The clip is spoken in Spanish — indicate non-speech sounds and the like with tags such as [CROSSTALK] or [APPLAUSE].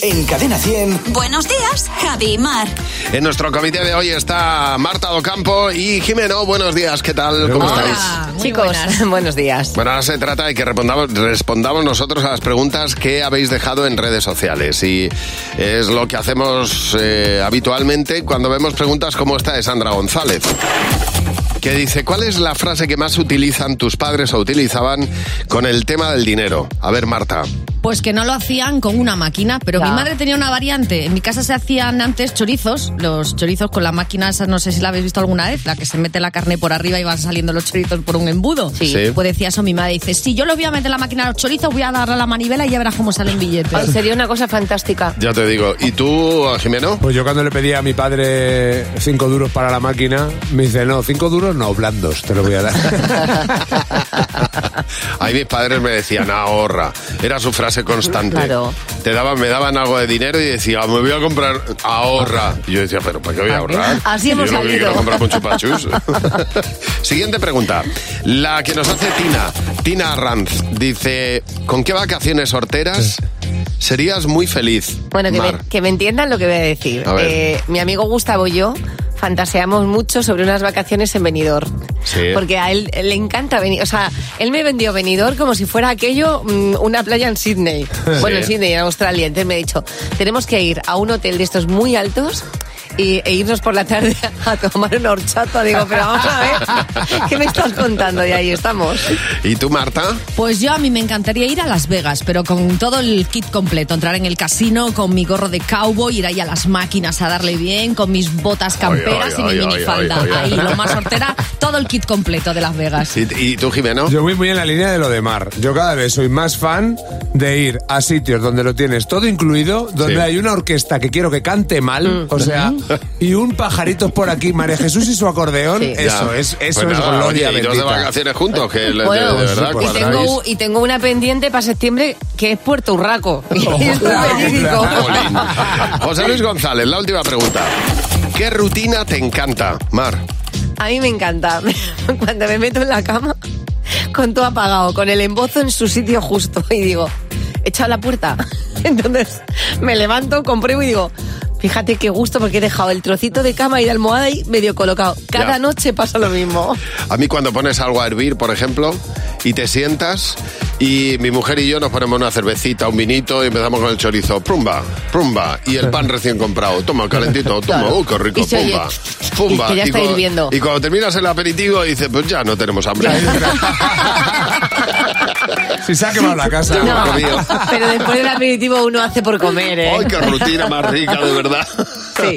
En Cadena 100. Buenos días, Javi y Mar. En nuestro comité de hoy está Marta Docampo y Jimeno. Buenos días, ¿qué tal? ¿Cómo estáis? Chicos, [LAUGHS] buenos días. Bueno, ahora se trata de que respondamos, respondamos nosotros a las preguntas que habéis dejado en redes sociales. Y es lo que hacemos eh, habitualmente cuando vemos preguntas como esta de Sandra González. Que dice, ¿cuál es la frase que más utilizan tus padres o utilizaban con el tema del dinero? A ver, Marta. Pues que no lo hacían con una máquina, pero Ya. mi madre tenía una variante. En mi casa se hacían antes chorizos, los chorizos con la máquina, esa no sé si la habéis visto alguna vez, la que se mete la carne por arriba y van saliendo los chorizos por un embudo. Sí. Sí. Pues decía eso mi madre, dice, si yo lo voy a meter en la máquina a los chorizos, voy a darle a la manivela y ya verás cómo salen billetes. Ay, sería una cosa fantástica. Ya te digo. ¿Y tú, Jimeno? Pues yo cuando le pedí a mi padre cinco duros para la máquina, me dice, no, cinco duros no, blandos, te lo voy a dar. [LAUGHS] Ahí mis padres me decían, ahorra. Era su frase constante. Claro. Te daban, me daban algo de dinero y decía, me voy a comprar, ahorra. Y yo decía, pero ¿para qué voy a ahorrar? Así hemos yo quiero comprar. [LAUGHS] Siguiente pregunta. La que nos hace Tina. Tina Arranz dice, ¿con qué vacaciones horteras serías muy feliz? Bueno, que me, que me entiendan lo que voy a decir. A. Eh, mi amigo Gustavo y yo fantaseamos mucho sobre unas vacaciones en Benidorm. Sí. Porque a él, le encanta venir. O sea, él me vendió Benidorm como si fuera aquello mm, una playa en Sydney. Bueno, en Sydney, en Australia. Entonces me ha dicho, tenemos que ir a un hotel de estos muy altos y, e irnos por la tarde [LAUGHS] a tomar una horchata. Digo, pero vamos a ver, ¿qué me estás contando? Y ahí estamos. ¿Y tú, Marta? Pues yo a mí me encantaría ir a Las Vegas, pero con todo el kit completo. Entrar en el casino con mi gorro de cowboy, ir ahí a las máquinas a darle bien, con mis botas camperas ay, y mi ay, minifalda. Ahí, lo más sortera, todo el kit completo de Las Vegas. ¿Y, y tú, Jimeno? Yo voy muy en la línea de lo de Mar. Yo cada vez soy más fan de ir a sitios donde lo tienes todo incluido, donde Sí. hay una orquesta que quiero que cante mal, o sea, [LAUGHS] y un pajarito por aquí, María Jesús y su acordeón, Sí. eso Ya. es, eso Pues es nada, gloria oye, y dos de vacaciones juntos, que Bueno, de, de verdad sí, Y pues tengo, y tengo una pendiente para septiembre que es Puerto Urraco. [LAUGHS] Jolín. [LAUGHS] José Luis González, la última pregunta. ¿Qué rutina te encanta, Mar? A mí me encanta cuando me meto en la cama con todo apagado, con el embozo en su sitio justo y digo, he echado la puerta. Entonces me levanto, compruebo y digo, fíjate qué gusto porque he dejado el trocito de cama y de almohada ahí medio colocado. Cada Ya. noche pasa lo mismo. A mí cuando pones algo a hervir, por ejemplo, y te sientas y mi mujer y yo nos ponemos una cervecita, un vinito y empezamos con el chorizo, prumba, prumba, y el pan recién comprado, toma, calentito, toma, Claro. uy, qué rico, Y se oye, pumba, pumba. y que ya está cuando- hirviendo. y cuando terminas el aperitivo dices, pues ya no tenemos hambre. [LAUGHS] Si se ha quemado la casa. No, pero después del aperitivo uno hace por comer, ¿eh? ¡Ay, qué rutina más rica, de verdad! Sí.